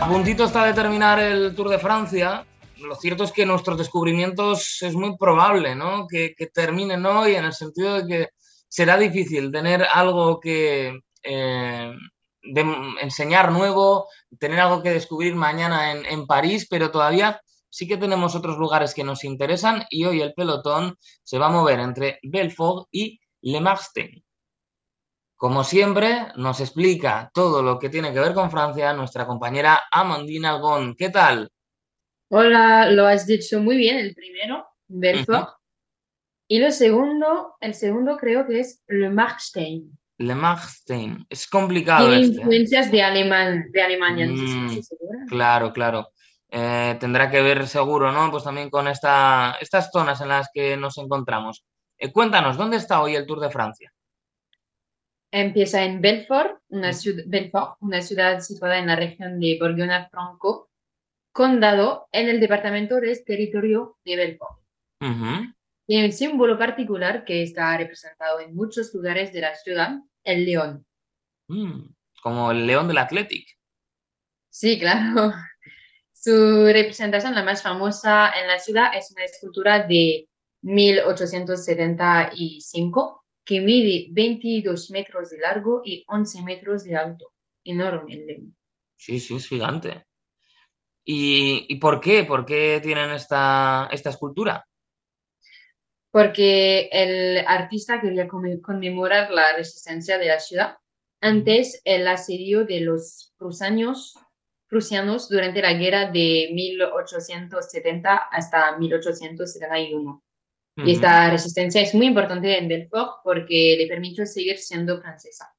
A puntito está de terminar el Tour de Francia. Lo cierto es que nuestros descubrimientos es muy probable ¿no? que, que terminen hoy en el sentido de que será difícil tener algo que eh, enseñar nuevo, tener algo que descubrir mañana en, en París, pero todavía sí que tenemos otros lugares que nos interesan y hoy el pelotón se va a mover entre Belfort y Le Marstein. Como siempre, nos explica todo lo que tiene que ver con Francia nuestra compañera Amandine Algón. ¿Qué tal? Hola, lo has dicho muy bien, el primero, Belfort. Y lo segundo, el segundo creo que es Le Marstein. Le Marstein. Es complicado. Tiene este. influencias de, alemán, de Alemania, no sé si Mm, segura. Claro, claro. Eh, tendrá que ver seguro, ¿no? Pues también con esta, estas zonas en las que nos encontramos. Eh, cuéntanos, ¿dónde está hoy el Tour de Francia? Empieza en Belfort, una, ciudad, Belfort, una ciudad situada en la región de Bourgogne-Franco, condado en el departamento de territorio de Belfort. Ujú. Tiene un símbolo particular que está representado en muchos lugares de la ciudad, el león. Mm, Como el león del Athletic. Sí, claro. Su representación, la más famosa en la ciudad, es una escultura de 1875 que mide 22 metros de largo y 11 metros de alto. Enorme el león. Sí, sí, es gigante. ¿Y, y por qué? ¿Por qué tienen esta, esta escultura? Porque el artista quería conme- conmemorar la resistencia de la ciudad antes el asedio de los prusianos, prusianos durante la guerra de 1870 hasta 1871. Y esta resistencia es muy importante en Belfort porque le permitió seguir siendo francesa.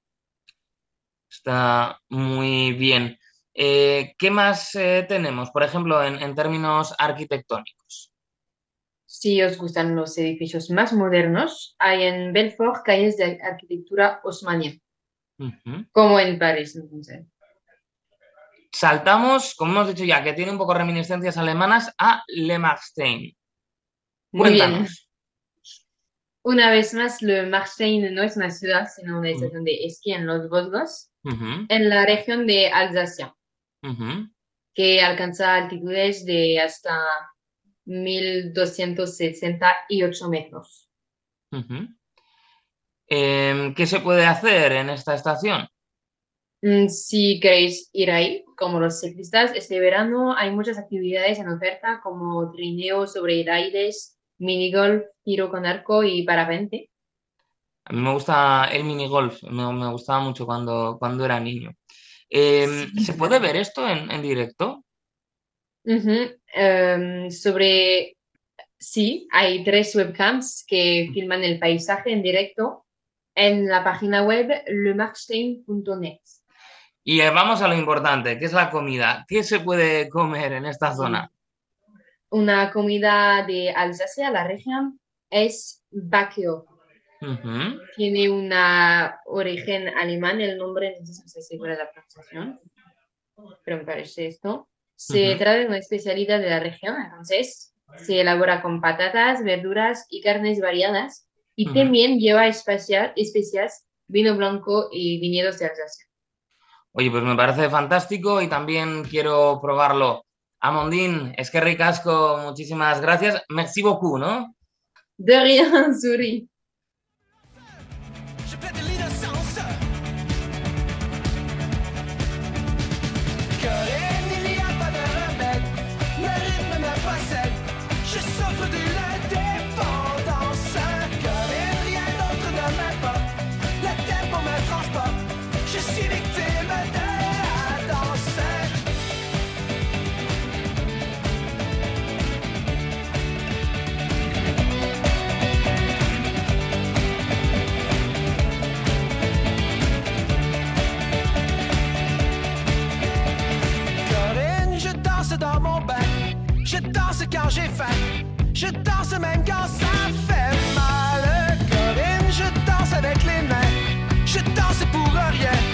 Está muy bien. Eh, ¿qué más eh, tenemos, por ejemplo, en, en términos arquitectónicos? Si os gustan los edificios más modernos, hay en Belfort calles de arquitectura osmania, como en París, entonces. Saltamos, como hemos dicho ya, que tiene un poco reminiscencias alemanas, a Le Marstein. Muy bien. Una vez más, Le Marstein no es una ciudad, sino una estación de esquí en los Vosgos, en la región de Alsacia, que alcanza altitudes de hasta 1268 metros. Em, ¿qué se puede hacer en esta estación? Mm, Si queréis ir ahí, como los ciclistas, este verano hay muchas actividades en oferta como trineo sobre raíles, minigolf, tiro con arco y parapente. A mí me gusta el minigolf, me, me gustaba mucho cuando, cuando era niño. Em, ¿se puede ver esto en, en directo? Em, sobre, sí, hay tres webcams que filman el paisaje en directo en la página web lemarstein.net. Y vamos a lo importante, que es la comida. ¿Qué se puede comer en esta zona? Una comida de Alsacia, la región, es Bacio. Ujú, Tiene una origen alemán, el nombre, no sé si la pronunciación, pero me parece esto. Se trata de una especialidad de la región, entonces se elabora con patatas, verduras y carnes variadas y también lleva especias, especias, vino blanco y viñedos de Alsacia. Oye, pues me parece fantástico y también quiero probarlo. Amondín, es que ricasco, muchísimas gracias. Merci beaucoup, ¿no? De rien, Suri. Je danse quand j'ai faim. Je danse même quand ça fait mal. Corinne, je danse avec les mains. Je danse pour rien.